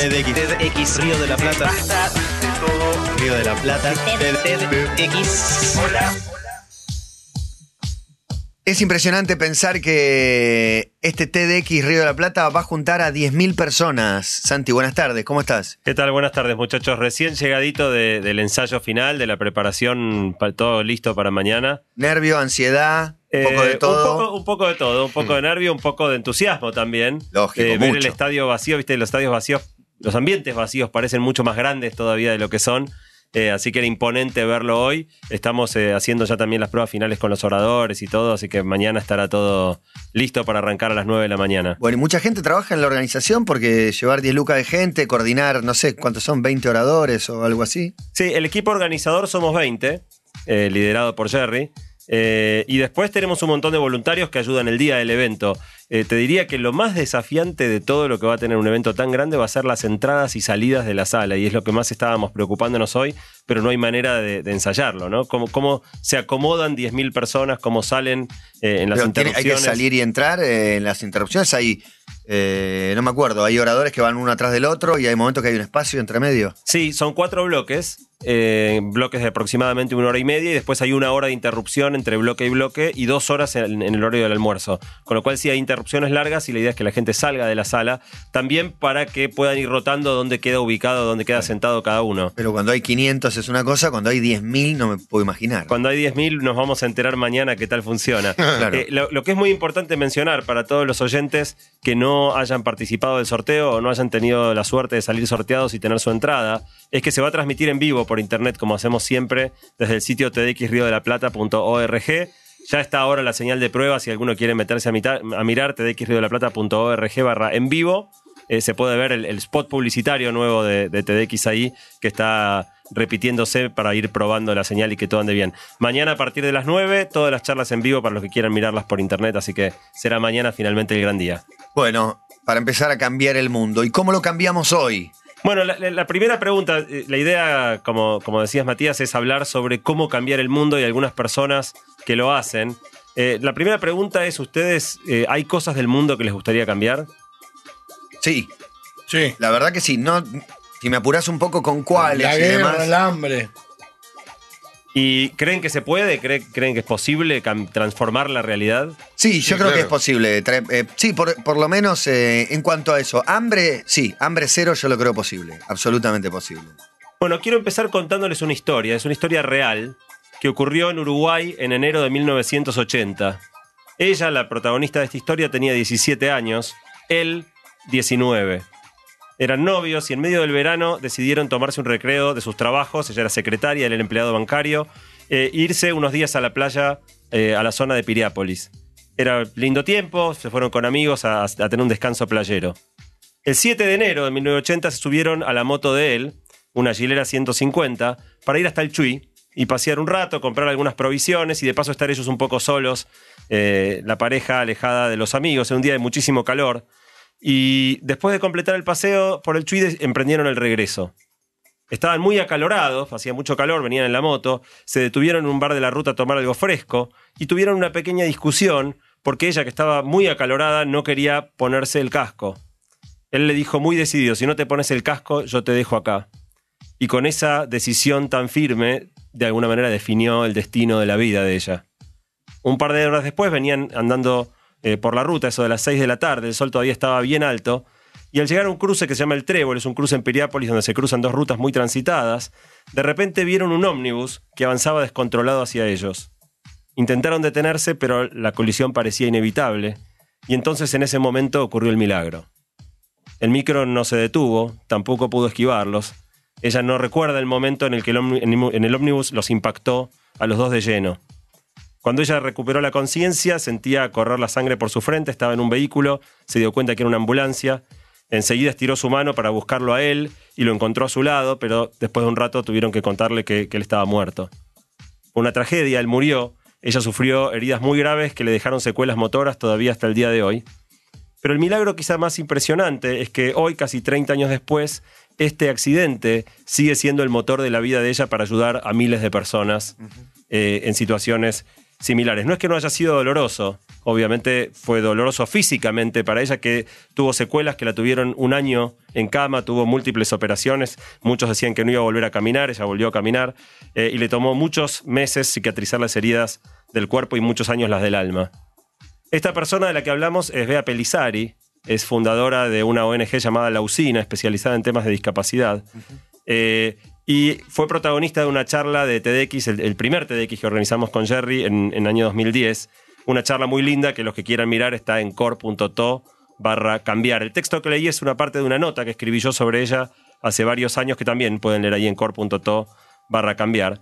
TEDx. TEDx Río de la Plata. Basta de todo. Río de la Plata. TEDx. Hola. Es impresionante pensar que este TEDx Río de la Plata va a juntar a 10.000 personas. Santi, buenas tardes, ¿cómo estás? ¿Qué tal? Buenas tardes, muchachos. Recién llegadito de- del ensayo final, de la preparación, pa- todo listo para mañana. Nervio, ansiedad, un poco Eh, de todo. Un poco, un poco de todo, un poco de nervio, un poco de entusiasmo también. Lógico, Eh, ver mucho. el estadio vacío, viste, los estadios vacíos, los ambientes vacíos parecen mucho más grandes todavía de lo que son. Eh, así que era imponente verlo hoy. Estamos eh, haciendo ya también las pruebas finales con los oradores y todo, así que mañana estará todo listo para arrancar a las 9 de la mañana. Bueno, y mucha gente trabaja en la organización porque llevar 10 lucas de gente, coordinar, no sé, ¿cuántos son? ¿20 oradores o algo así? Sí, el equipo organizador somos 20, eh, liderado por Jerry. Eh, y después tenemos un montón de voluntarios que ayudan el día del evento. Eh, te diría que lo más desafiante de todo lo que va a tener un evento tan grande va a ser las entradas y salidas de la sala. Y es lo que más estábamos preocupándonos hoy, pero no hay manera de, de ensayarlo, ¿no? Cómo, cómo se acomodan 10.000 personas, cómo salen eh, en las Pero tiene- hay que interrupciones. salir y entrar. en las interrupciones hay, eh, no me acuerdo, hay oradores que van uno atrás del otro y hay momentos que hay un espacio entre medio. Sí, son cuatro bloques, eh, bloques de aproximadamente una hora y media, y después hay una hora de interrupción entre bloque y bloque y dos horas en, en el horario del almuerzo. Con lo cual sí hay interrupciones largas y la idea es que la gente salga de la sala, también para que puedan ir rotando dónde queda ubicado, dónde queda sentado cada uno. Pero cuando hay 500 es una cosa, cuando hay 10.000 no me puedo imaginar. Cuando hay 10.000 nos vamos a enterar mañana qué tal funciona. Claro. Eh, lo, lo que es muy importante mencionar para todos los oyentes que no hayan participado del sorteo o no hayan tenido la suerte de salir sorteados y tener su entrada, es que se va a transmitir en vivo por internet como hacemos siempre desde el sitio tdxriodelaplata.org. Ya está ahora la señal de prueba si alguno quiere meterse a, mitar- a mirar tdxriodelaplata.org barra en vivo. Eh, se puede ver el, spot publicitario nuevo de, de TDX ahí que está repitiéndose para ir probando la señal y que todo ande bien. Mañana a partir de las 9, todas las charlas en vivo para los que quieran mirarlas por internet, así que será mañana finalmente el gran día. Bueno, para empezar a cambiar el mundo. ¿Y cómo lo cambiamos hoy? Bueno, la, primera pregunta, eh, la idea, como, como decías Matías, es hablar sobre cómo cambiar el mundo y algunas personas que lo hacen. Eh, la primera pregunta es, ¿ustedes eh, hay cosas del mundo que les gustaría cambiar? Sí, Sí. la verdad que sí. No, si me apuras un poco con cuáles La y guerra, demás. el hambre. ¿Y creen que se puede? ¿Creen, creen que es posible transformar la realidad? Sí, yo Sí, creo claro. que es posible. Eh, sí, por, por lo menos eh, en cuanto a eso. Hambre, sí, hambre cero yo lo creo posible. Absolutamente posible. Bueno, quiero empezar contándoles una historia. Es una historia real que ocurrió en Uruguay en enero de 1980. Ella, la protagonista de esta historia, tenía 17 años, él 19. Eran novios y en medio del verano decidieron tomarse un recreo de sus trabajos. Ella era secretaria, él era empleado bancario. e irse unos días a la playa, eh, a la zona de Piriápolis. Era lindo tiempo, se fueron con amigos a, tener un descanso playero. El 7 de enero de 1980 se subieron a la moto de él, una Gilera 150, para ir hasta el Chuy y pasear un rato, comprar algunas provisiones y de paso estar ellos un poco solos, eh, la pareja alejada de los amigos, en un día de muchísimo calor. Y después de completar el paseo por el Chuy, emprendieron el regreso. Estaban muy acalorados, hacía mucho calor, venían en la moto, se detuvieron en un bar de la ruta a tomar algo fresco y tuvieron una pequeña discusión porque ella, que estaba muy acalorada, no quería ponerse el casco. Él le dijo muy decidido, si no te pones el casco, yo te dejo acá. Y con esa decisión tan firme, de alguna manera definió el destino de la vida de ella. Un par de horas después venían andando eh, por la ruta, eso de las 6 de la tarde, el sol todavía estaba bien alto, y al llegar a un cruce que se llama el Trébol, es un cruce en Piriápolis donde se cruzan dos rutas muy transitadas, de repente vieron un ómnibus que avanzaba descontrolado hacia ellos. Intentaron detenerse, pero la colisión parecía inevitable, y entonces en ese momento ocurrió el milagro. El micro no se detuvo, tampoco pudo esquivarlos. Ella no recuerda el momento en el que en el ómnibus los impactó a los dos de lleno. Cuando ella recuperó la conciencia, sentía correr la sangre por su frente, estaba en un vehículo, se dio cuenta que era una ambulancia. Enseguida estiró su mano para buscarlo a él y lo encontró a su lado, pero después de un rato tuvieron que contarle que, que él estaba muerto. Una tragedia, él murió. Ella sufrió heridas muy graves que le dejaron secuelas motoras todavía hasta el día de hoy. Pero el milagro quizá más impresionante es que hoy, casi 30 años después, este accidente sigue siendo el motor de la vida de ella para ayudar a miles de personas eh, en situaciones similares. No es que no haya sido doloroso, Obviamente fue doloroso físicamente para ella, que tuvo secuelas que la tuvieron un año en cama, tuvo múltiples operaciones, muchos decían que no iba a volver a caminar, ella volvió a caminar, eh, y le tomó muchos meses cicatrizar las heridas del cuerpo y muchos años las del alma. Esta persona de la que hablamos es Bea Pelizari, es fundadora de una ONG llamada La Usina, especializada en temas de discapacidad. Eh, y fue protagonista de una charla de TEDx, el, primer TEDx que organizamos con Jerry en el año 2010. Una charla muy linda que los que quieran mirar está en core.to barra cambiar. El texto que leí es una parte de una nota que escribí yo sobre ella hace varios años que también pueden leer ahí en core.to barra cambiar.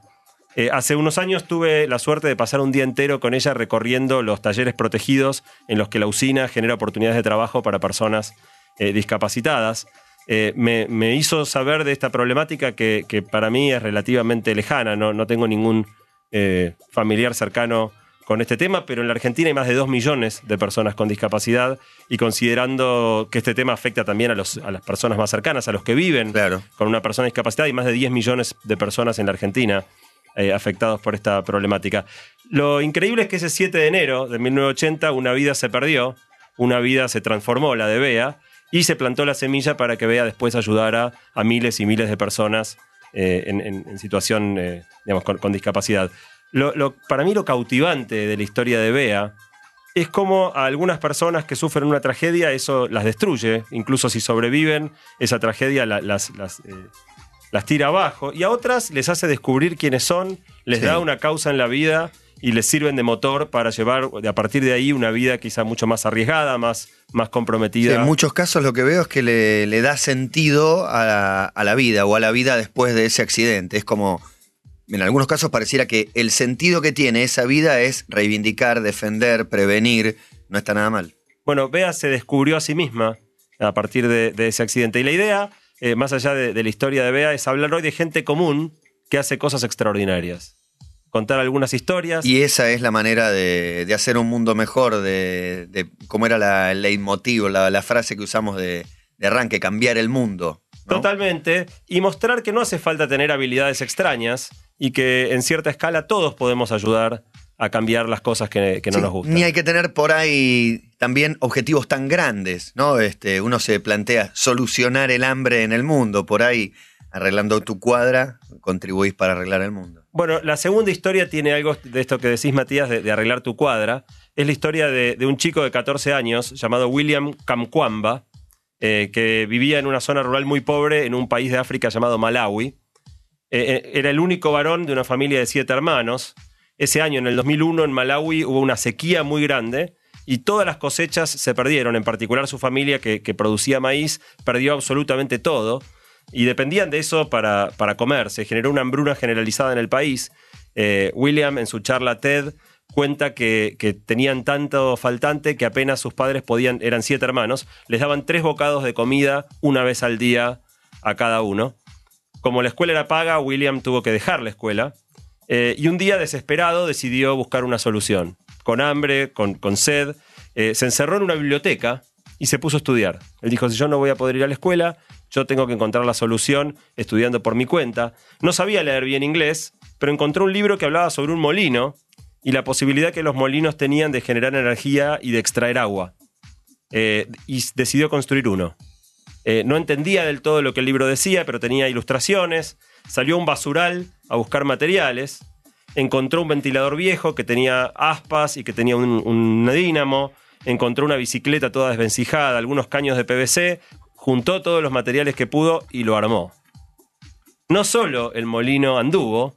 Eh, hace unos años tuve la suerte de pasar un día entero con ella recorriendo los talleres protegidos en los que la usina genera oportunidades de trabajo para personas eh, discapacitadas. Eh, me, me hizo saber de esta problemática que, que para mí es relativamente lejana. No, no tengo ningún eh, familiar cercano con este tema, pero en la Argentina hay más de 2 millones de personas con discapacidad y considerando que este tema afecta también a, los- a las personas más cercanas, a los que viven Claro. con una persona discapacitada, hay más de 10 millones de personas en la Argentina eh, afectados por esta problemática. Lo increíble es que ese 7 de enero de 1980 una vida se perdió, una vida se transformó, la de Bea, y se plantó la semilla para que Bea después ayudara a miles y miles de personas eh, en, en- en situación, eh, digamos, con, con discapacidad. Lo- lo- para mí lo cautivante de la historia de Bea es como a algunas personas que sufren una tragedia eso las destruye, incluso si sobreviven, esa tragedia la- las, las, eh, las tira abajo, y a otras les hace descubrir quiénes son, les Sí. da una causa en la vida y les sirven de motor para llevar a partir de ahí una vida quizá mucho más arriesgada, más, más Sí, comprometida. en muchos casos lo que veo es que le, le da sentido a la, a la vida o a la vida después de ese accidente. Es como, en algunos casos pareciera que el sentido que tiene esa vida es reivindicar, defender, prevenir. No está nada mal. Bueno, Bea se descubrió a sí misma a partir de, de ese accidente. Y la idea, eh, más allá de, de la historia de Bea, es hablar hoy de gente común que hace cosas extraordinarias. Contar algunas historias. Y esa es la manera de, de hacer un mundo mejor, de, de cómo era la, el leitmotiv, la, la frase que usamos de, de arranque, cambiar el mundo. ¿no? Totalmente. Y mostrar que no hace falta tener habilidades extrañas y que en cierta escala todos podemos ayudar a cambiar las cosas que, que no Sí, nos gustan. Ni hay que tener por ahí también objetivos tan grandes, ¿no? Este, uno se plantea solucionar el hambre en el mundo, por ahí arreglando tu cuadra, contribuís para arreglar el mundo. Bueno, la segunda historia tiene algo de esto que decís, Matías, de, arreglar tu cuadra. Es la historia de, un chico de 14 años llamado William Kamkwamba, eh, que vivía en una zona rural muy pobre en un país de África llamado Malawi. Eh, eh, era el único varón de una familia de siete hermanos. Ese año, en el 2001, en Malawi hubo una sequía muy grande y todas las cosechas se perdieron, en particular su familia que producía maíz perdió absolutamente todo y dependían de eso para, para comer. Se generó una hambruna generalizada en el país. Eh, William, en su charla TED, cuenta que, que tenían tanto faltante que apenas sus padres podían, eran siete hermanos, les daban tres bocados de comida una vez al día a cada uno. Como la escuela era paga, William tuvo que dejar la escuela eh, y un día desesperado decidió buscar una solución. Con hambre, con, con sed, eh, se encerró en una biblioteca y se puso a estudiar. Él dijo, si yo no voy a poder ir a la escuela, yo tengo que encontrar la solución estudiando por mi cuenta. No sabía leer bien inglés, pero encontró un libro que hablaba sobre un molino y la posibilidad que los molinos tenían de generar energía y de extraer agua. Eh, y decidió construir uno. Eh, no entendía del todo lo que el libro decía, pero tenía ilustraciones. Salió a un basural a buscar materiales. Encontró un ventilador viejo que tenía aspas y que tenía un dínamo. Encontró una bicicleta toda desvencijada, algunos caños de PVC. Juntó todos los materiales que pudo y lo armó. No solo el molino anduvo,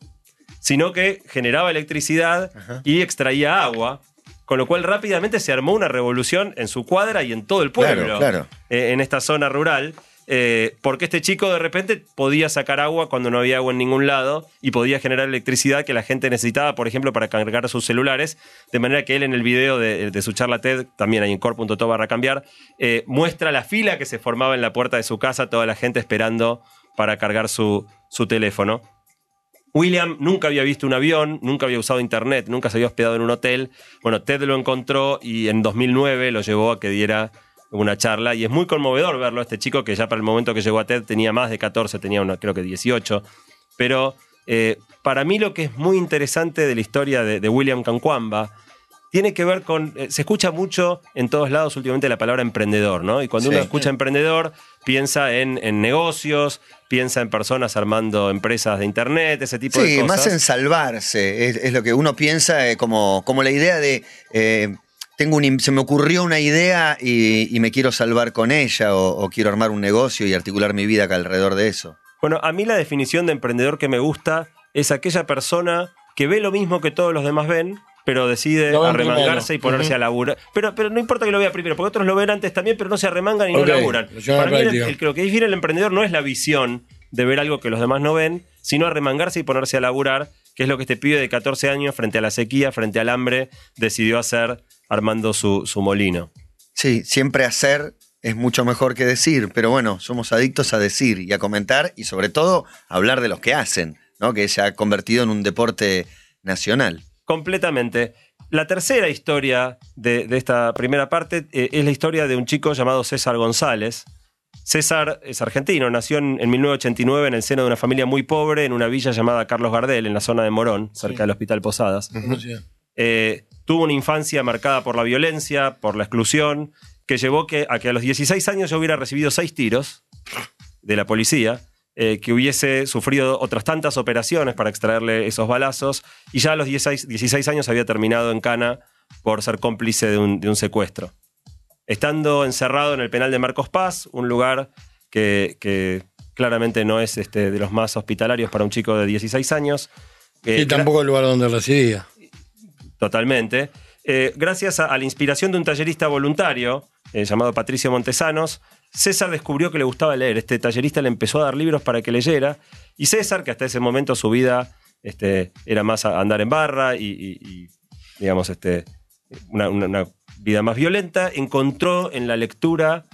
sino que generaba electricidad y extraía agua, con lo cual rápidamente se armó una revolución en su cuadra y en todo el pueblo, Claro, claro. eh, en esta zona rural, eh, porque este chico de repente podía sacar agua cuando no había agua en ningún lado y podía generar electricidad que la gente necesitaba, por ejemplo, para cargar sus celulares, de manera que él en el video de, su charla TED, también ahí en core.to barra cambiar, eh, muestra la fila que se formaba en la puerta de su casa, toda la gente esperando para cargar su, su teléfono. William nunca había visto un avión, nunca había usado internet, nunca se había hospedado en un hotel. Bueno, Ted lo encontró y en 2009 lo llevó a que diera una charla y es muy conmovedor verlo a este chico que ya para el momento que llegó a TED tenía más de 14, tenía una, creo que 18. Pero eh, para mí lo que es muy interesante de la historia de, de William Kankwamba tiene que ver con. eh, se escucha mucho en todos lados últimamente la palabra emprendedor, ¿no? Y cuando Sí. uno escucha emprendedor, piensa en, en negocios, piensa en personas armando empresas de internet, ese tipo de Sí, cosas. más en salvarse, es, es lo que uno piensa eh, como, como la idea de, eh, tengo un, se me ocurrió una idea y, y me quiero salvar con ella o, o quiero armar un negocio y articular mi vida acá alrededor de eso. Bueno, a mí la definición de emprendedor que me gusta es aquella persona que ve lo mismo que todos los demás ven, pero decide arremangarse primero. y ponerse a laburar. Pero, pero no importa que lo vea primero, porque otros lo ven antes también, pero no se arremangan y no laburan. Para mí, el- práctica. el- lo que define el emprendedor no es la visión de ver algo que los demás no ven, sino arremangarse y ponerse a laburar, que es lo que este pibe de 14 años, frente a la sequía, frente al hambre, decidió hacer armando su, su molino. Sí, siempre hacer es mucho mejor que decir, pero bueno, somos adictos a decir y a comentar y sobre todo a hablar de los que hacen, ¿no? que se ha convertido en un deporte nacional. Completamente. La tercera historia de, de esta primera parte eh, es la historia de un chico llamado César González. César es argentino, nació en, en 1989 en el seno de una familia muy pobre en una villa llamada Carlos Gardel, en la zona de Morón, cerca Sí. del Hospital Posadas. Eh, tuvo una infancia marcada por la violencia, por la exclusión, que llevó que, a que a los 16 años yo hubiera recibido seis tiros de la policía, eh, que hubiese sufrido otras tantas operaciones para extraerle esos balazos, y ya a los 16, 16 años había terminado en cana por ser cómplice de un, secuestro. Estando encerrado en el penal de Marcos Paz, un lugar que, que claramente no es este, de los más hospitalarios para un chico de 16 años. eh, Y tampoco el lugar donde residía. Totalmente. Eh, gracias a, la inspiración de un tallerista voluntario eh, llamado Patricio Montesanos, César descubrió que le gustaba leer. Este tallerista le empezó a dar libros para que leyera. Y César, que hasta ese momento su vida este, era más andar en barra y, digamos, este, una, vida más violenta, encontró en la lectura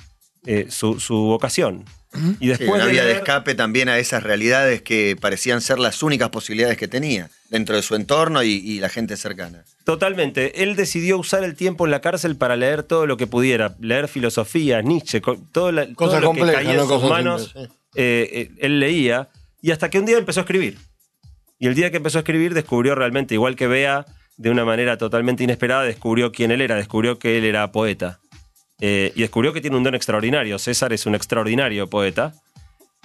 eh, su vocación. Y Sí, después una de vía de escape también a esas realidades que parecían ser las únicas posibilidades que tenía dentro de su entorno y, y la gente cercana. Totalmente. Él decidió usar el tiempo en la cárcel para leer todo lo que pudiera. Leer filosofía, Nietzsche, todo, la- todo Cosas lo que complejas, caía en no sus cosas manos. simples, sí. eh, eh, él leía. Y hasta que un día empezó a escribir. Y el día que empezó a escribir descubrió realmente, igual que Bea, de una manera totalmente inesperada, descubrió quién él era. Descubrió que él era poeta. Eh, y descubrió que tiene un don extraordinario. César es un extraordinario poeta.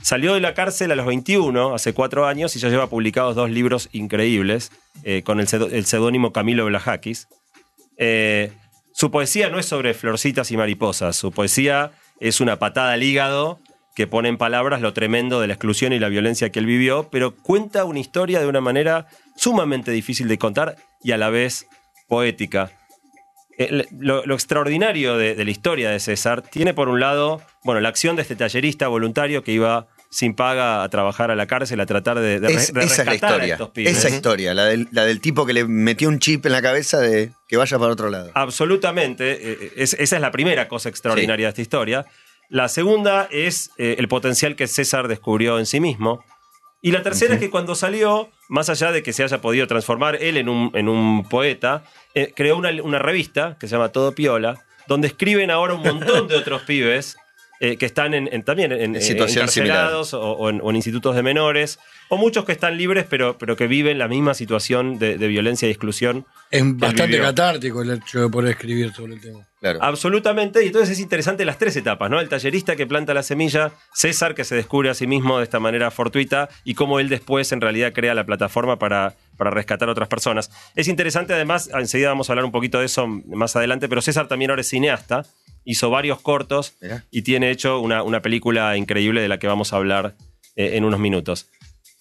Salió de la cárcel a los 21, hace cuatro años, y ya lleva publicados dos libros increíbles eh, con el seudónimo Camilo Blajakis. Eh, su poesía no es sobre florcitas y mariposas, su poesía es una patada al hígado que pone en palabras lo tremendo de la exclusión y la violencia que él vivió, pero cuenta una historia de una manera sumamente difícil de contar y a la vez poética. Eh, lo, lo extraordinario de, de la historia de César tiene por un lado, bueno, la acción de este tallerista voluntario que iba sin paga a trabajar a la cárcel a tratar de, de Es- de esa es la historia. estos pibes. Esa historia, la del, la del tipo que le metió un chip en la cabeza de que vaya para otro lado. Absolutamente. eh, es- esa es la primera cosa extraordinaria de esta historia. La segunda es eh, el potencial que César descubrió en sí mismo. Y la tercera es que cuando salió, más allá de que se haya podido transformar él en un, en un poeta, eh, creó una, una revista que se llama Todo Piola, donde escriben ahora un montón de otros pibes eh, que están en, en- también en, En situación encarcelados o, o en, o en institutos de menores, o muchos que están libres pero, pero que viven la misma situación de, de violencia y exclusión Es bastante catártico el hecho de poder escribir sobre el tema. Claro. Absolutamente, y entonces es interesante las tres etapas, ¿no? El tallerista que planta la semilla, César que se descubre a sí mismo de esta manera fortuita y cómo él después en realidad crea la plataforma para, para rescatar a otras personas. Es interesante además, enseguida vamos a hablar un poquito de eso más adelante, pero César también ahora es cineasta, hizo varios cortos Mirá. y tiene hecho una, una película increíble de la que vamos a hablar eh, en unos minutos.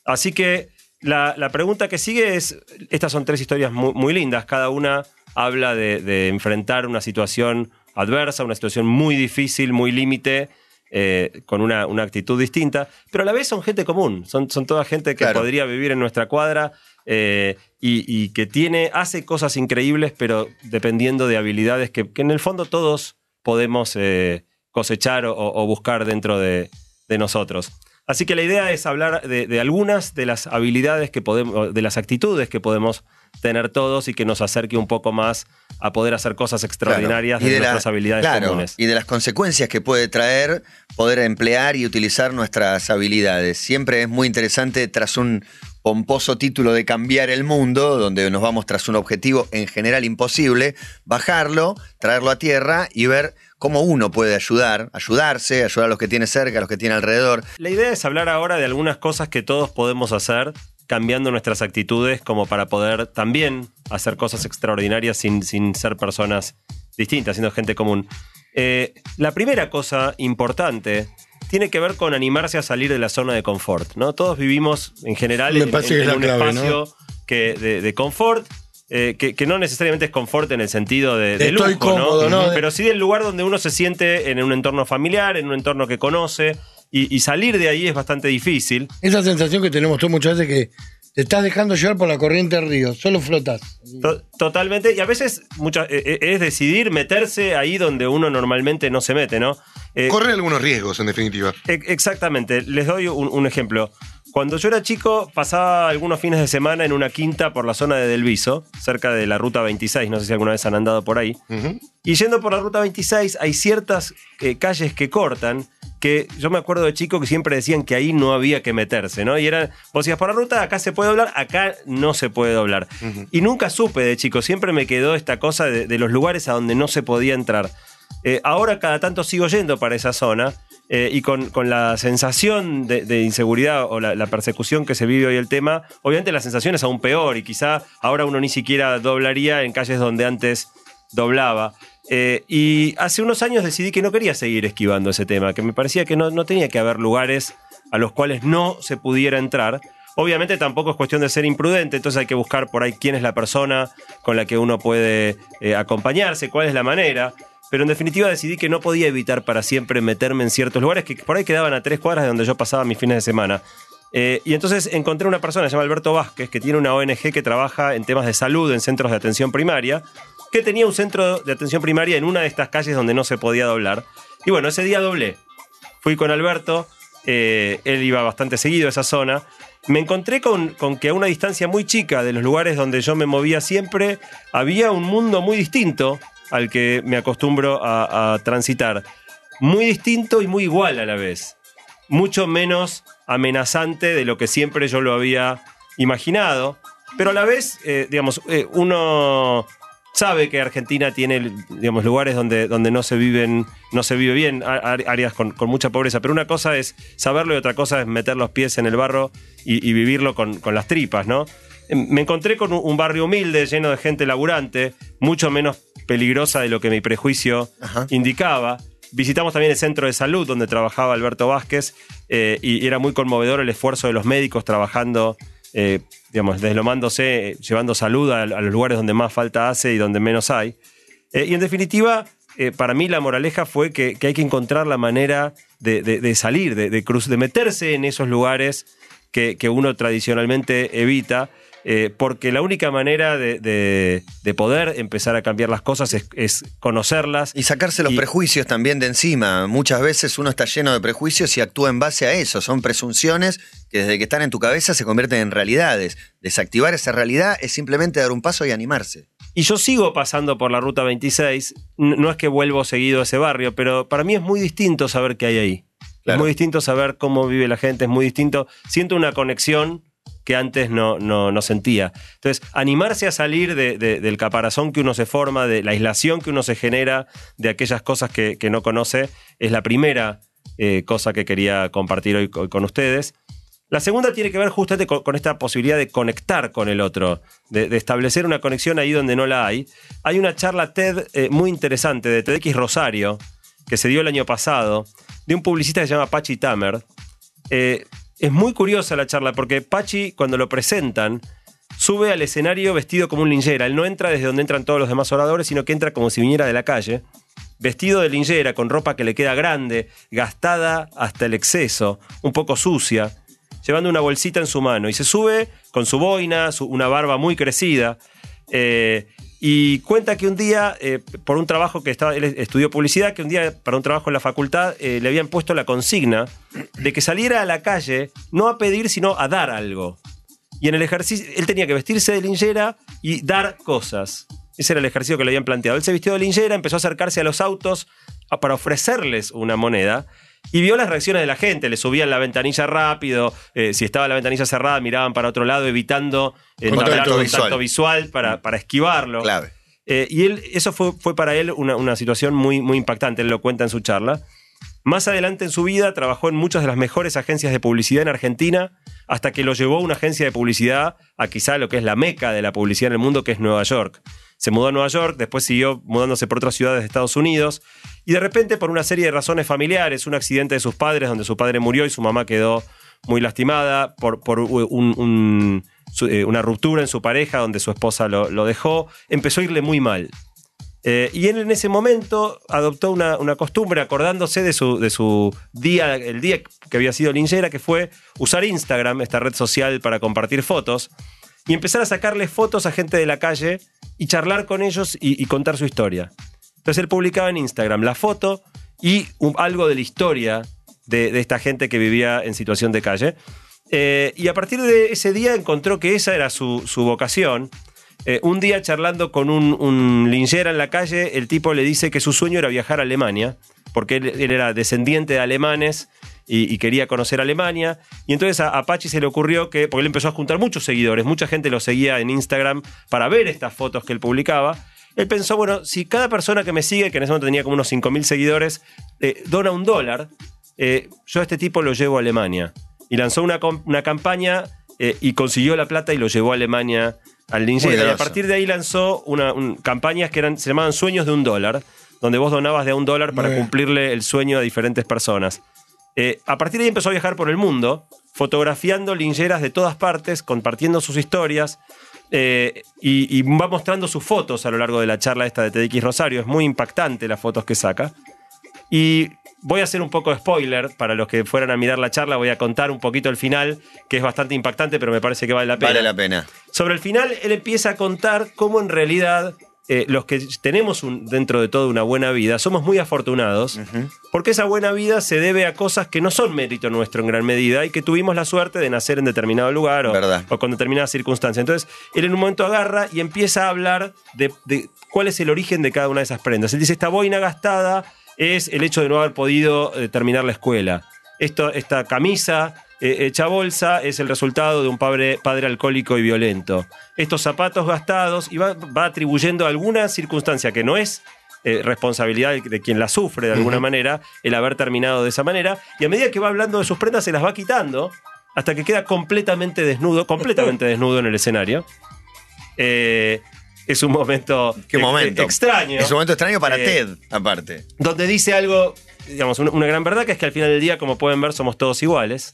Así que la, la pregunta que sigue es, estas son tres historias muy, muy lindas, cada una habla de, de enfrentar una situación adversa, una situación muy difícil, muy límite, eh, con una, una actitud distinta, pero a la vez son gente común, son, son toda gente que Claro. podría vivir en nuestra cuadra eh, y, y que tiene, hace cosas increíbles, pero dependiendo de habilidades que, que en el fondo todos podemos eh, cosechar o, o buscar dentro de, de nosotros. Así que la idea es hablar de, de algunas de las habilidades que podemos, de las actitudes que podemos tener todos y que nos acerque un poco más a poder hacer cosas extraordinarias Claro. de, nuestras habilidades claro, comunes. Y de las consecuencias que puede traer poder emplear y utilizar nuestras habilidades. Siempre es muy interesante tras un, pomposo título de cambiar el mundo, donde nos vamos tras un objetivo en general imposible, bajarlo, traerlo a tierra y ver cómo uno puede ayudar, ayudarse, ayudar a los que tiene cerca, a los que tiene alrededor. La idea es hablar ahora de algunas cosas que todos podemos hacer cambiando nuestras actitudes como para poder también hacer cosas extraordinarias sin, sin ser personas distintas, siendo gente común. Eh, la primera cosa importante tiene que ver con animarse a salir de la zona de confort. ¿no? Todos vivimos en general en, un clave, espacio que, de, de confort. eh, que, que no necesariamente es confort en el sentido de, de Estoy lujo, cómodo, ¿no? Pero sí del lugar donde uno se siente en un entorno familiar, en un entorno que conoce, y, y salir de ahí es bastante difícil. Esa sensación que tenemos todos muchas veces que te estás dejando llevar por la corriente del río, solo flotas. To- Totalmente, y a veces mucha- eh, eh, es decidir meterse ahí donde uno normalmente no se mete, ¿no? Eh, Corre algunos riesgos, en definitiva. e- exactamente, les doy un, un ejemplo. Cuando yo era chico, pasaba algunos fines de semana en una quinta por la zona de Delviso, cerca de la ruta 26, no sé si alguna vez han andado por ahí. Y yendo por la ruta 26, hay ciertas eh, calles que cortan, que yo me acuerdo de chico que siempre decían que ahí no había que meterse, ¿no? Y eran, vos decías, por la ruta acá se puede doblar, acá no se puede doblar. Y nunca supe de chico, siempre me quedó esta cosa de, de los lugares a donde no se podía entrar. Eh, ahora cada tanto sigo yendo para esa zona eh, y con, con la sensación de, inseguridad o la, la persecución que se vive hoy el tema, obviamente la sensación es aún peor y quizá ahora uno ni siquiera doblaría en calles donde antes doblaba. Eh, y hace unos años decidí que no quería seguir esquivando ese tema, que me parecía que no, no tenía que haber lugares a los cuales no se pudiera entrar. Obviamente tampoco es cuestión de ser imprudente, entonces hay que buscar por ahí quién es la persona con la que uno puede eh, acompañarse, cuál es la manera. Pero en definitiva decidí que no podía evitar para siempre meterme en ciertos lugares que por ahí quedaban a tres cuadras de donde yo pasaba mis fines de semana. Eh, y entonces encontré una persona, se llama Alberto Vázquez, que tiene una ONG que trabaja en temas de salud en centros de atención primaria, que tenía un centro de atención primaria en una de estas calles donde no se podía doblar. Y bueno, ese día doblé. Fui con Alberto, eh, él iba bastante seguido a esa zona. Me encontré con, con que a una distancia muy chica de los lugares donde yo me movía siempre, había un mundo muy distinto al que me acostumbro a, transitar. Muy distinto y muy igual a la vez. Mucho menos amenazante de lo que siempre yo lo había imaginado. Pero a la vez, eh, digamos, eh, uno sabe que Argentina tiene, digamos, lugares donde, donde no se no se vive bien, áreas con, mucha pobreza. Pero una cosa es saberlo y otra cosa es meter los pies en el barro y, y vivirlo con, con las tripas, ¿no? Me encontré con un barrio humilde, lleno de gente laburante, mucho menos peligrosa de lo que mi prejuicio Ajá. indicaba. Visitamos también el centro de salud donde trabajaba Alberto Vázquez eh, y era muy conmovedor el esfuerzo de los médicos trabajando, eh, digamos, deslomándose, eh, llevando salud a, a los lugares donde más falta hace y donde menos hay. Eh, y en definitiva, para mí la moraleja fue que, que hay que encontrar la manera de, de- de salir, de, de, cruz- de meterse en esos lugares que, que uno tradicionalmente evita. Eh, porque la única manera de, de- de poder empezar a cambiar las cosas es, es conocerlas Y sacarse los Y- prejuicios también de encima. Muchas veces uno está lleno de prejuicios y actúa en base a eso. Son presunciones que desde que están en tu cabeza se convierten en realidades. Desactivar esa realidad es simplemente dar un paso y animarse. Y yo sigo pasando por la ruta 26. N- No es que vuelvo seguido a ese barrio, pero para mí es muy distinto saber qué hay ahí. Claro. Es muy distinto saber cómo vive la gente, es muy distinto. Siento una conexión que antes no, no, no sentía. Entonces, animarse a salir de- de- del caparazón que uno se forma, de la aislación que uno se genera de aquellas cosas que, que no conoce, es la primera eh, cosa que quería compartir hoy co- con ustedes. La segunda tiene que ver justamente con, esta posibilidad de conectar con el otro, de, de establecer una conexión ahí donde no la hay. Hay una charla TED eh, muy interesante de TEDx Rosario, que se dio el año pasado, de un publicista que se llama Pachi Tamer. Eh, es muy curiosa la charla porque Pachi, cuando lo presentan, sube al escenario vestido como un linchera. Él no entra desde donde entran todos los demás oradores, sino que entra como si viniera de la calle, vestido de linchera, con ropa que le queda grande, gastada hasta el exceso, un poco sucia, llevando una bolsita en su mano. Y se sube con su boina, una barba muy crecida. eh, y cuenta que un día, eh, por un trabajo que estaba, estudió publicidad, que un día para un trabajo en la facultad eh, le habían puesto la consigna de que saliera a la calle no a pedir, sino a dar algo. Y en el ejercicio, él tenía que vestirse de linchera y dar cosas. Ese era el ejercicio que le habían planteado. Él se vistió de linchera, empezó a acercarse a los autos para ofrecerles una moneda. Y vio las reacciones de la gente. Le subían la ventanilla rápido, eh, si estaba la ventanilla cerrada, miraban para otro lado, evitando eh, Contacto entablar visual. contacto visual para, para esquivarlo. Clave. Eh, y él, eso fue, fue para él una, una situación muy, muy impactante, él lo cuenta en su charla. Más adelante en su vida trabajó en muchas de las mejores agencias de publicidad en Argentina, hasta que lo llevó una agencia de publicidad a quizá lo que es la meca de la publicidad en el mundo, que es Nueva York. Se mudó a Nueva York, después siguió mudándose por otras ciudades de Estados Unidos, y de repente por una serie de razones familiares, un accidente de sus padres donde su padre murió y su mamá quedó muy lastimada, por, por eh, una ruptura en su pareja donde su esposa lo, lo dejó, empezó a irle muy mal. Eh, y él en ese momento adoptó una, una costumbre, acordándose de su, de su día, el día que había sido linchera, que fue usar Instagram, esta red social, para compartir fotos, y empezar a sacarle fotos a gente de la calle y charlar con ellos y, contar su historia. Entonces él publicaba en Instagram la foto y algo de la historia de, esta gente que vivía en situación de calle. Eh, y a partir de ese día encontró que esa era su, vocación. Eh, un día charlando con un, un linchera en la calle, el tipo le dice que su sueño era viajar a Alemania, porque él era descendiente de alemanes y, y quería conocer Alemania. Y entonces a, a Pachi se le ocurrió que, porque él empezó a juntar muchos seguidores, mucha gente lo seguía en Instagram para ver estas fotos que él publicaba. Él pensó, bueno, si cada persona que me sigue, que en ese momento tenía como unos 5.000 seguidores, eh, dona un dólar, eh, yo a este tipo lo llevo a Alemania. Y lanzó una, una campaña eh, y consiguió la plata y lo llevó a Alemania al linchera. Y a partir de ahí lanzó una, un- campañas que eran, se llamaban Sueños de un dólar, donde vos donabas de a un dólar para cumplirle el sueño a diferentes personas. Eh, a partir de ahí empezó a viajar por el mundo, fotografiando lincheras de todas partes, compartiendo sus historias. eh, y, y va mostrando sus fotos a lo largo de la charla esta de TDX Rosario. Es muy impactante las fotos que saca. Y voy a hacer un poco de spoiler para los que fueran a mirar la charla. Voy a contar un poquito el final, que es bastante impactante, pero me parece que vale la pena. Vale la pena. Sobre el final, él empieza a contar cómo en realidad eh, los que tenemos un- dentro de todo una buena vida somos muy afortunados, porque esa buena vida se debe a cosas que no son mérito nuestro en gran medida y que tuvimos la suerte de nacer en determinado lugar o, o con determinadas circunstancias. Entonces, él en un momento agarra y empieza a hablar de, de cuál es el origen de cada una de esas prendas. Él dice, esta boina gastada es el hecho de no haber podido eh, terminar la escuela. Esto, esta camisa hecha bolsa es el resultado de un padre, padre alcohólico y violento. Estos zapatos gastados y va, va atribuyendo alguna circunstancia que no es eh, responsabilidad de, de quien la sufre de alguna manera, el haber terminado de esa manera. Y a medida que va hablando de sus prendas, se las va quitando hasta que queda completamente desnudo, completamente desnudo en el escenario. Eh, es un momento, Qué ex- momento. extraño. Es un momento extraño para Eh, Ted, aparte. donde dice algo, digamos, una, una gran verdad, que es que al final del día, como pueden ver, somos todos iguales.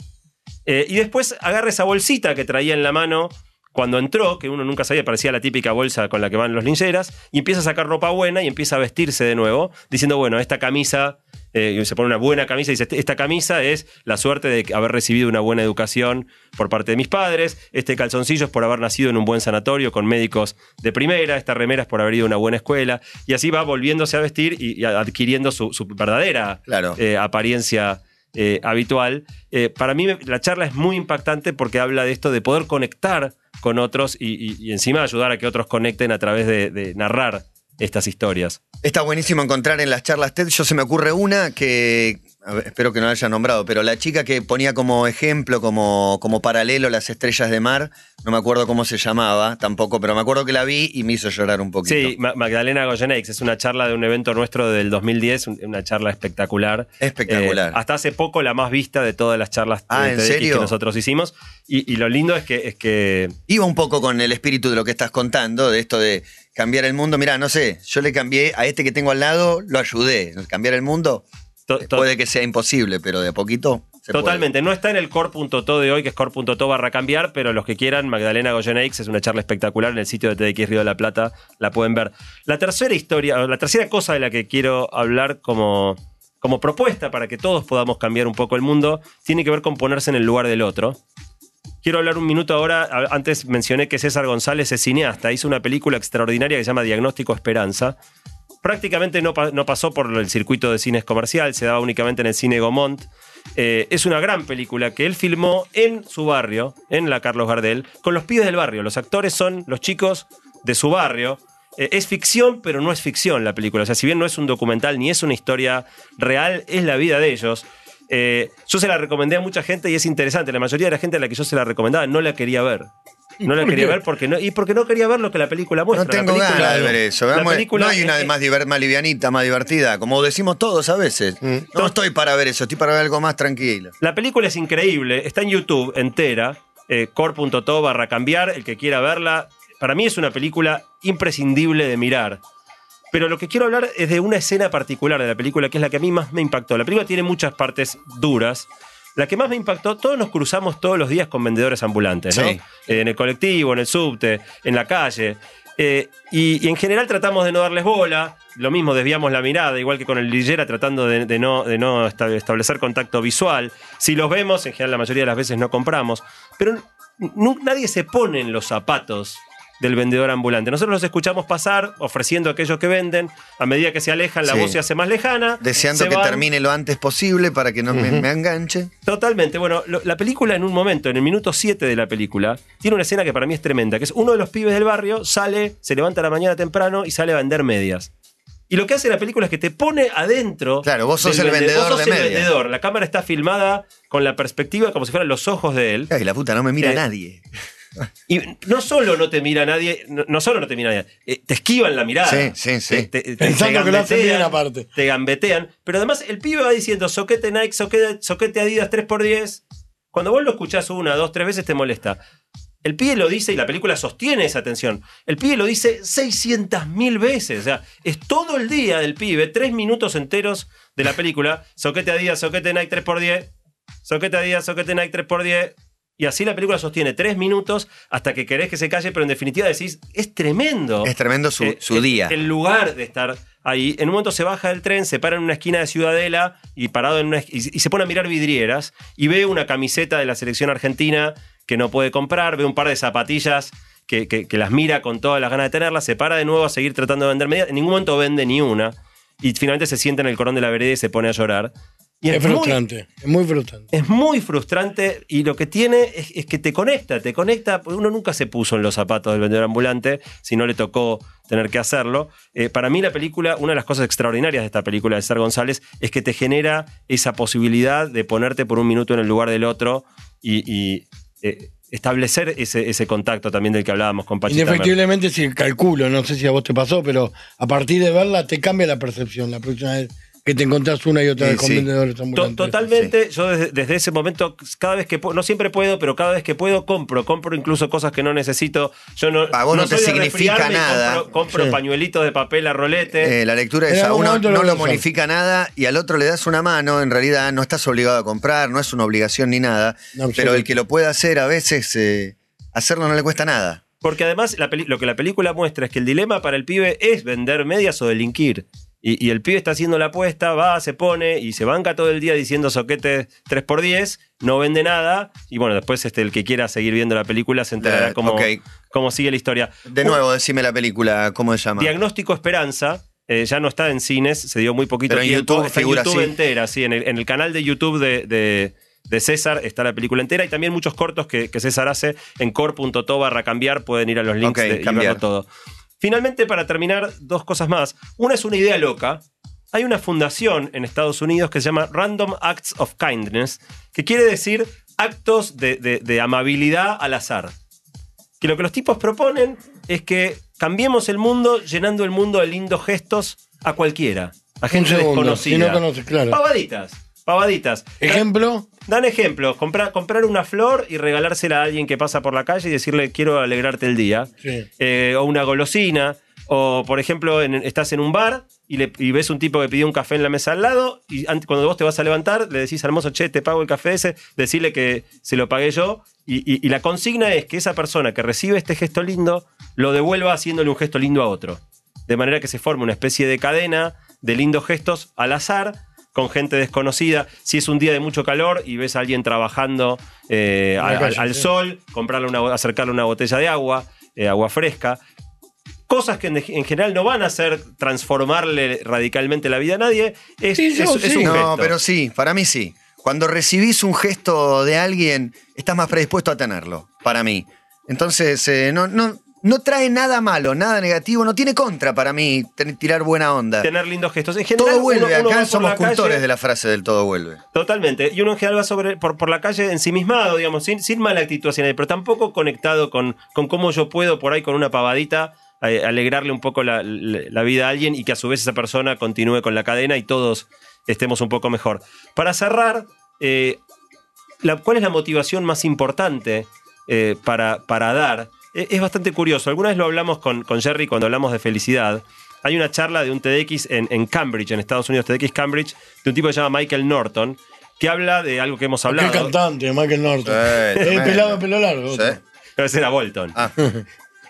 Eh, y después agarra esa bolsita que traía en la mano cuando entró, que uno nunca sabía, parecía la típica bolsa con la que van los lincheras, y empieza a sacar ropa buena y empieza a vestirse de nuevo, diciendo, bueno, esta camisa, eh, se pone una buena camisa y dice, esta camisa es la suerte de haber recibido una buena educación por parte de mis padres, este calzoncillo es por haber nacido en un buen sanatorio con médicos de primera, esta remera es por haber ido a una buena escuela, y así va volviéndose a vestir y, y adquiriendo su, su verdadera Claro. eh, apariencia eh, habitual. Eh, para mí la charla es muy impactante porque habla de esto de poder conectar con otros y, encima ayudar a que otros conecten a través de, de narrar estas historias. Está buenísimo encontrar en las charlas TED. Yo se me ocurre una que, ver, espero que no la haya nombrado, pero la chica que ponía como ejemplo, como, como paralelo las estrellas de mar, no me acuerdo cómo se llamaba tampoco, pero me acuerdo que la vi y me hizo llorar un poquito. Sí, Ma- Magdalena Goyenex es una charla de un evento nuestro del 2010, un- una charla espectacular. Espectacular. Eh, hasta hace poco la más vista de todas las charlas Ah, que nosotros hicimos. Y, y lo lindo es que, es que Iba un poco con el espíritu de lo que estás contando, de esto de cambiar el mundo. Mirá, no sé, yo le cambié a este que tengo al lado, lo ayudé. Cambiar el mundo puede que sea imposible, pero de a poquito se puede. Totalmente, no está en el core.to de hoy, que es core.to barra cambiar, pero los que quieran, Magdalena Goyenex es una charla espectacular en el sitio de TDX Río de la Plata, la pueden ver. La tercera historia, o la tercera cosa de la que quiero hablar como, como propuesta para que todos podamos cambiar un poco el mundo, tiene que ver con ponerse en el lugar del otro. Quiero hablar un minuto ahora. Antes mencioné que César González es cineasta. Hizo una película extraordinaria que se llama Diagnóstico Esperanza. Prácticamente no, pa- no pasó por el circuito de cines comercial, se daba únicamente en el cine Gomont. Eh, es una gran película que él filmó en su barrio, en la Carlos Gardel, con los pibes del barrio. Los actores son los chicos de su barrio. Eh, es ficción, pero no es ficción la película. O sea, si bien no es un documental ni es una historia real, es la vida de ellos. Eh, yo se la recomendé a mucha gente y es interesante. La mayoría de la gente a la que yo se la recomendaba no la quería ver. No la ¿Por quería qué? ver porque no, y porque no quería ver lo que la película muestra. No tengo la película, ganas de ver eso. la Vamos, película no hay una más, diver- más livianita, más divertida, como decimos todos a veces. Mm. No estoy para ver eso, estoy para ver algo más tranquilo. La película es increíble, está en YouTube entera, eh, core.to barra cambiar, el que quiera verla. Para mí es una película imprescindible de mirar. Pero lo que quiero hablar es de una escena particular de la película, que es la que a mí más me impactó. La película tiene muchas partes duras. La que más me impactó, todos nos cruzamos todos los días con vendedores ambulantes, ¿no? Sí. Eh, en el colectivo, en el subte, en la calle. Eh, y, y en general tratamos de no darles bola, lo mismo desviamos la mirada, igual que con el Lillera, tratando de, de no, de no esta- establecer contacto visual. Si los vemos, en general la mayoría de las veces no compramos, pero nadie se pone en los zapatos del vendedor ambulante. Nosotros los escuchamos pasar, ofreciendo a aquellos que venden, a medida que se alejan, la Sí. voz se hace más lejana. Deseando se que van. termine lo antes posible para que no me, me enganche. Totalmente. Bueno, lo- la película en un momento, en el minuto 7 de la película, tiene una escena que para mí es tremenda, que es uno de los pibes del barrio sale, se levanta a la mañana temprano y sale a vender medias. Y lo que hace la película es que te pone adentro. Claro, vos sos el vende- vendedor vos sos de el vendedor. La cámara está filmada con la perspectiva como si fueran los ojos de él. Ay, la puta, no me mira Eh, nadie. Y no solo no te mira nadie, no, no solo no te mira nadie, eh, te esquivan la mirada. Sí, sí, sí. Te- te- te- Pensando te que lo hacen bien gambetean, aparte. Te gambetean. Pero además el pibe va diciendo soquete Nike, soquete, soquete Adidas 3x10. Cuando vos lo escuchás una, dos, tres veces te molesta. El pibe lo dice y la película sostiene esa tensión. El pibe lo dice 600.000 veces. O sea, es todo el día del pibe, tres minutos enteros de la película. Soquete Adidas, soquete Nike 3x10. Soquete Adidas, soquete Nike 3x10. Y así la película sostiene tres minutos hasta que querés que se calle, pero en definitiva decís, es tremendo. Es tremendo su, Eh, día. El lugar de estar ahí. En un momento se baja del tren, se para en una esquina de Ciudadela y parado en una y, y se pone a mirar vidrieras y ve una camiseta de la selección argentina que no puede comprar, ve un par de zapatillas que, que- que las mira con todas las ganas de tenerlas, se para de nuevo a seguir tratando de vender medias. En ningún momento vende ni una. Y finalmente se sienta en el corón de la vereda y se pone a llorar. Y Es muy- frustrante, es muy frustrante. es muy frustrante y lo que tiene es, es que te conecta, te conecta, uno nunca se puso en los zapatos del vendedor ambulante si no le tocó tener que hacerlo. Eh, para mí la película, una de las cosas extraordinarias de esta película de Ser González es que te genera esa posibilidad de ponerte por un minuto en el lugar del otro y, y, eh, establecer ese, ese contacto también del que hablábamos con Pachita. Mer. Indefectiblemente, si calculo, no sé si a vos te pasó, pero a partir de verla te cambia la percepción la próxima vez que te encontrás una y otra Sí, vez con sí. vendedores ambulantes. Totalmente, yo desde, desde ese momento, cada vez que puedo, no siempre puedo, pero cada vez que puedo, compro. Compro incluso cosas que no necesito. Yo no, A vos no te significa nada. Compro, compro Sí. pañuelitos de papel a rolete. Eh, la lectura es a uno momento no lo lo modifica nada y al otro le das una mano, en realidad no estás obligado a comprar, no es una obligación ni nada, No, pero el que lo puede hacer a veces, eh, hacerlo no le cuesta nada. Porque además la lo que la película muestra es que el dilema para el pibe es vender medias o delinquir. Y, y el pibe está haciendo la apuesta, va, se pone y se banca todo el día diciendo soquete 3x10, no vende nada. Y bueno, después este, el que quiera seguir viendo la película se enterará Eh, cómo, cómo sigue la historia. De nuevo, decime la película, ¿cómo se llama? Diagnóstico Esperanza. eh, ya no está en cines, se dio muy poquito Pero en. YouTube está en YouTube así. entera, sí. En el, en el canal de YouTube de, de- de César está la película entera y también muchos cortos que, que César hace en core.to barra cambiar. Pueden ir a los links Ok, de- y verlo todo. Finalmente, para terminar, dos cosas más. Una es una idea loca. Hay una fundación en Estados Unidos que se llama Random Acts of Kindness, que quiere decir actos de, de- de amabilidad al azar. Que lo que los tipos proponen es que cambiemos el mundo llenando el mundo de lindos gestos a cualquiera, a gente segundo, desconocida. si no conoces, claro. Pavaditas, pavaditas. Ejemplo, Dan ejemplos, comprar, comprar una flor y regalársela a alguien que pasa por la calle y decirle quiero alegrarte el día. Sí. Eh, o una golosina. O, por ejemplo, en- estás en un bar y, le, y ves un tipo que pidió un café en la mesa al lado y ant- cuando vos te vas a levantar le decís al mozo, che, te pago el café ese, decirle que se lo pagué yo. Y, y- y la consigna es que esa persona que recibe este gesto lindo lo devuelva haciéndole un gesto lindo a otro. De manera que se forme una especie de cadena de lindos gestos al azar con gente desconocida. Si es un día de mucho calor y ves a alguien trabajando eh, al, calle, al sí. sol, comprarle una, acercarle una botella de agua, eh, agua fresca. Cosas que en, en general no van a hacer transformarle radicalmente la vida a nadie. Es, Sí, yo es- es sí. un No, gesto. pero sí, para mí sí. Cuando recibís un gesto de alguien, estás más predispuesto a tenerlo, para mí. Entonces, eh, no, no, no trae nada malo, nada negativo, no tiene contra para mí tirar buena onda. Tener lindos gestos. En general, Todo vuelve, uno- acá somos calle- cultores de la frase del todo vuelve. Totalmente. Y uno en general va sobre, por, por la calle ensimismado, digamos, sin, sin mala actitud hacia nadie, pero tampoco conectado con, con cómo yo puedo por ahí con una pavadita eh, alegrarle un poco la, la- la vida a alguien y que a su vez esa persona continúe con la cadena y todos estemos un poco mejor. Para cerrar, eh, la- ¿cuál es la motivación más importante eh, para, para dar? Eh, es bastante curioso. Alguna vez lo hablamos con, con Jerry cuando hablamos de felicidad. Hay una charla de un TEDx en, en Cambridge, en Estados Unidos, TEDx Cambridge, de un tipo que se llama Michael Norton, que habla de algo que hemos hablado. cantante, Michael Norton. Eh, el tremendo. pelado de pelo largo. Sí. Pero ese era Bolton. Ah,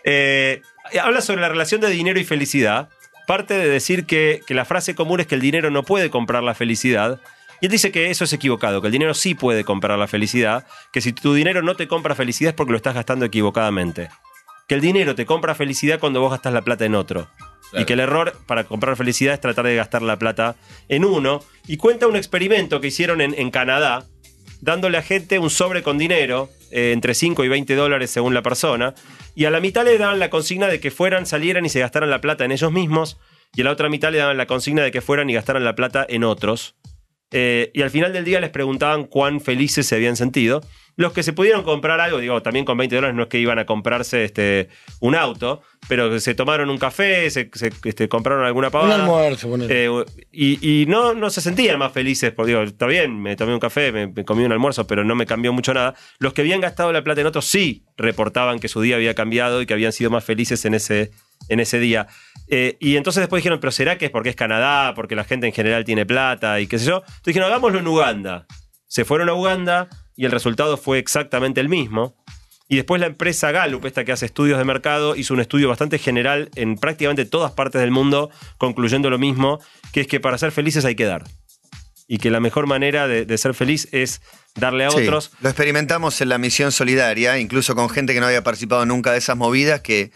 Eh, habla sobre la relación de dinero y felicidad. Parte de decir que, que la frase común es que el dinero no puede comprar la felicidad. Y él dice que eso es equivocado, que el dinero sí puede comprar la felicidad, que si tu dinero no te compra felicidad es porque lo estás gastando equivocadamente. Que el dinero te compra felicidad cuando vos gastas la plata en otro. Y que el error para comprar felicidad es tratar de gastar la plata en uno. Y cuenta un experimento que hicieron en, en Canadá, dándole a gente un sobre con dinero, eh, entre 5 y 20 dólares según la persona, y a la mitad le daban la consigna de que fueran, salieran y se gastaran la plata en ellos mismos, y a la otra mitad le daban la consigna de que fueran y gastaran la plata en otros. Eh, y al final del día les preguntaban cuán felices se habían sentido. Los que se pudieron comprar algo, digo, también con 20 dólares no es que iban a comprarse este, un auto, pero se tomaron un café, se, se, este, compraron alguna Un pavada. almuerzo, ponele. Eh, y, y no, no se sentían más felices, porque digo, está bien, me tomé un café, me, me comí un almuerzo, pero no me cambió mucho nada. Los que habían gastado la plata en otros sí reportaban que su día había cambiado y que habían sido más felices en ese, en ese día. Eh, y entonces después dijeron, pero ¿será que es porque es Canadá, porque la gente en general tiene plata y qué sé yo? Entonces dijeron, hagámoslo en Uganda. Se fueron a Uganda y el resultado fue exactamente el mismo. Y después la empresa Gallup, esta que hace estudios de mercado, hizo un estudio bastante general en prácticamente todas partes del mundo, concluyendo lo mismo, que es que para ser felices hay que dar. Y que la mejor manera de, de ser feliz es darle a sí. otros. Lo experimentamos en la misión solidaria, incluso con gente que no había participado nunca de esas movidas, que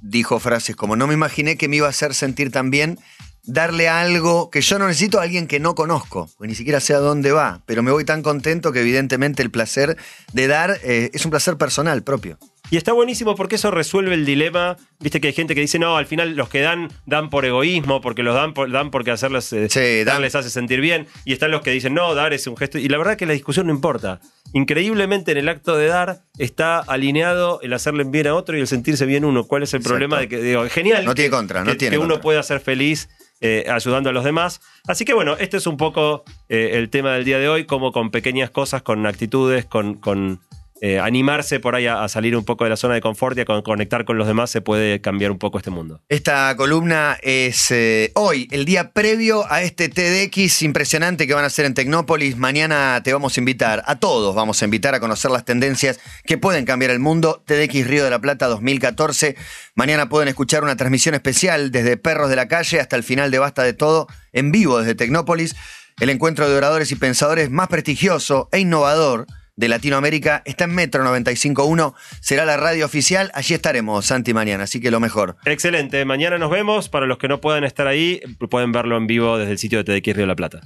dijo frases como, no me imaginé que me iba a hacer sentir tan bien darle algo que yo no necesito a alguien que no conozco, porque ni siquiera sé a dónde va, pero me voy tan contento que evidentemente el placer de dar eh, es un placer personal propio. Y está buenísimo porque eso resuelve el dilema. Viste que hay gente que dice, no, al final los que dan, dan por egoísmo, porque los dan, por, dan porque hacerles, eh, Sí, dan- les hace sentir bien. Y están los que dicen, no, dar es un gesto. Y la verdad que la discusión no importa. Increíblemente en el acto de dar está alineado el hacerle bien a otro y el sentirse bien uno. ¿Cuál es el Exacto. problema de que, digo, genial. No tiene que- contra, no que, tiene que uno pueda ser feliz eh, ayudando a los demás. Así que bueno, este es un poco eh, el tema del día de hoy, como con pequeñas cosas, con actitudes, con, con eh, animarse por ahí a, salir un poco de la zona de confort y a con- conectar con los demás, se puede cambiar un poco este mundo. Esta columna es eh, hoy, el día previo a este TEDx impresionante que van a hacer en Tecnópolis. Mañana te vamos a invitar, a todos vamos a invitar a conocer las tendencias que pueden cambiar el mundo. TEDx Río de la Plata 2014. Mañana pueden escuchar una transmisión especial desde Perros de la Calle hasta el final de Basta de Todo, en vivo desde Tecnópolis. El encuentro de oradores y pensadores más prestigioso e innovador de Latinoamérica está en Metro 95.1. Será la radio oficial. Allí estaremos, Santi, mañana. Así que lo mejor. Excelente, mañana nos vemos. Para los que no puedan estar ahí, pueden verlo en vivo desde el sitio de TDX Río la Plata.